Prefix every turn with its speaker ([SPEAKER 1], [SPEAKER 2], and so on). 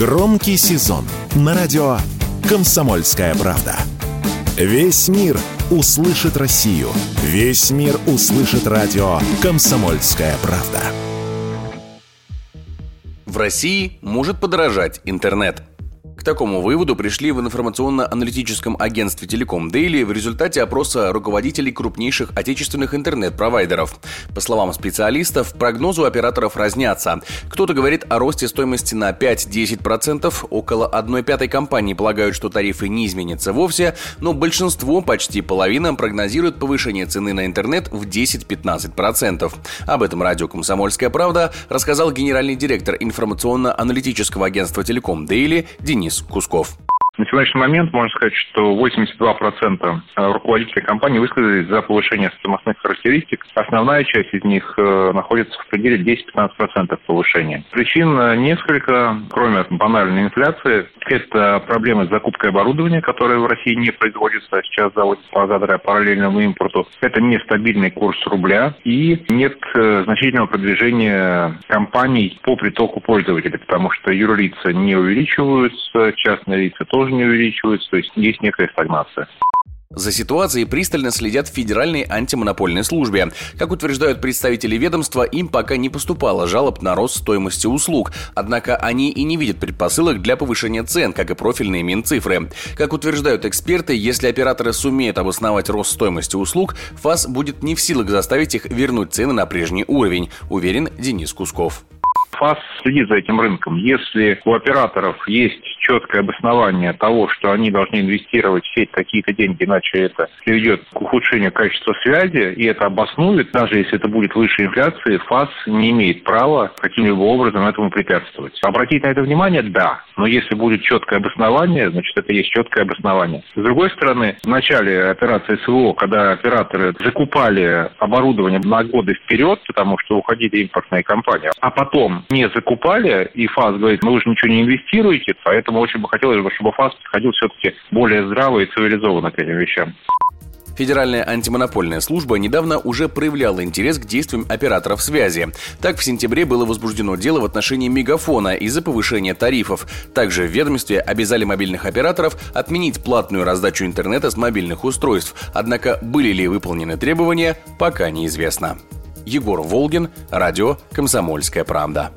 [SPEAKER 1] Громкий сезон на радио «Комсомольская правда». Весь мир услышит Россию. Весь мир услышит радио «Комсомольская правда».
[SPEAKER 2] В России может подорожать интернет. К такому выводу пришли в информационно-аналитическом агентстве Телеком Дейли в результате опроса руководителей крупнейших отечественных интернет-провайдеров. По словам специалистов, прогнозы операторов разнятся. Кто-то говорит о росте стоимости на 5-10%, около 1 пятой компании полагают, что тарифы не изменятся вовсе, но большинство, почти половина, прогнозирует повышение цены на интернет в 10-15%. Об этом радио «Комсомольская правда» рассказал генеральный директор информационно-аналитического агентства Телеком Дейли Денис Денис Кусков.
[SPEAKER 3] На сегодняшний момент можно сказать, что 82% э, руководителей компании высказались за повышение стоимостных характеристик. Основная часть из них э, находится в пределе 10-15% повышения. Причин э, несколько, кроме банальной инфляции. Это проблемы с закупкой оборудования, которое в России не производится, а сейчас заводится благодаря параллельному импорту. Это нестабильный курс рубля и нет значительного продвижения компаний по притоку пользователей, потому что юрлица не увеличиваются, частные лица тоже тоже не увеличиваются, то есть есть некая стагнация.
[SPEAKER 2] За ситуацией пристально следят в Федеральной антимонопольной службе. Как утверждают представители ведомства, им пока не поступало жалоб на рост стоимости услуг, однако они и не видят предпосылок для повышения цен, как и профильные Минцифры. Как утверждают эксперты, если операторы сумеют обосновать рост стоимости услуг, ФАС будет не в силах заставить их вернуть цены на прежний уровень, уверен Денис Кусков.
[SPEAKER 3] ФАС следит за этим рынком. Если у операторов есть четкое обоснование того, что они должны инвестировать в сеть какие-то деньги, иначе это приведет к ухудшению качества связи, и это обоснует, даже если это будет выше инфляции, ФАС не имеет права каким-либо образом этому препятствовать. Обратить на это внимание – да, но если будет четкое обоснование, значит, это есть четкое обоснование. С другой стороны, в начале операции СВО, когда операторы закупали оборудование на годы вперед, потому что уходили импортные компании, а потом не закупали, и ФАС говорит, ну вы же ничего не инвестируете, очень бы хотелось, чтобы ФАС подходил все-таки более здраво и цивилизованно к этим вещам.
[SPEAKER 2] Федеральная антимонопольная служба недавно уже проявляла интерес к действиям операторов связи. Так, в сентябре было возбуждено дело в отношении Мегафона из-за повышения тарифов. Также в ведомстве обязали мобильных операторов отменить платную раздачу интернета с мобильных устройств. Однако были ли выполнены требования, пока неизвестно. Егор Волгин, радио «Комсомольская правда».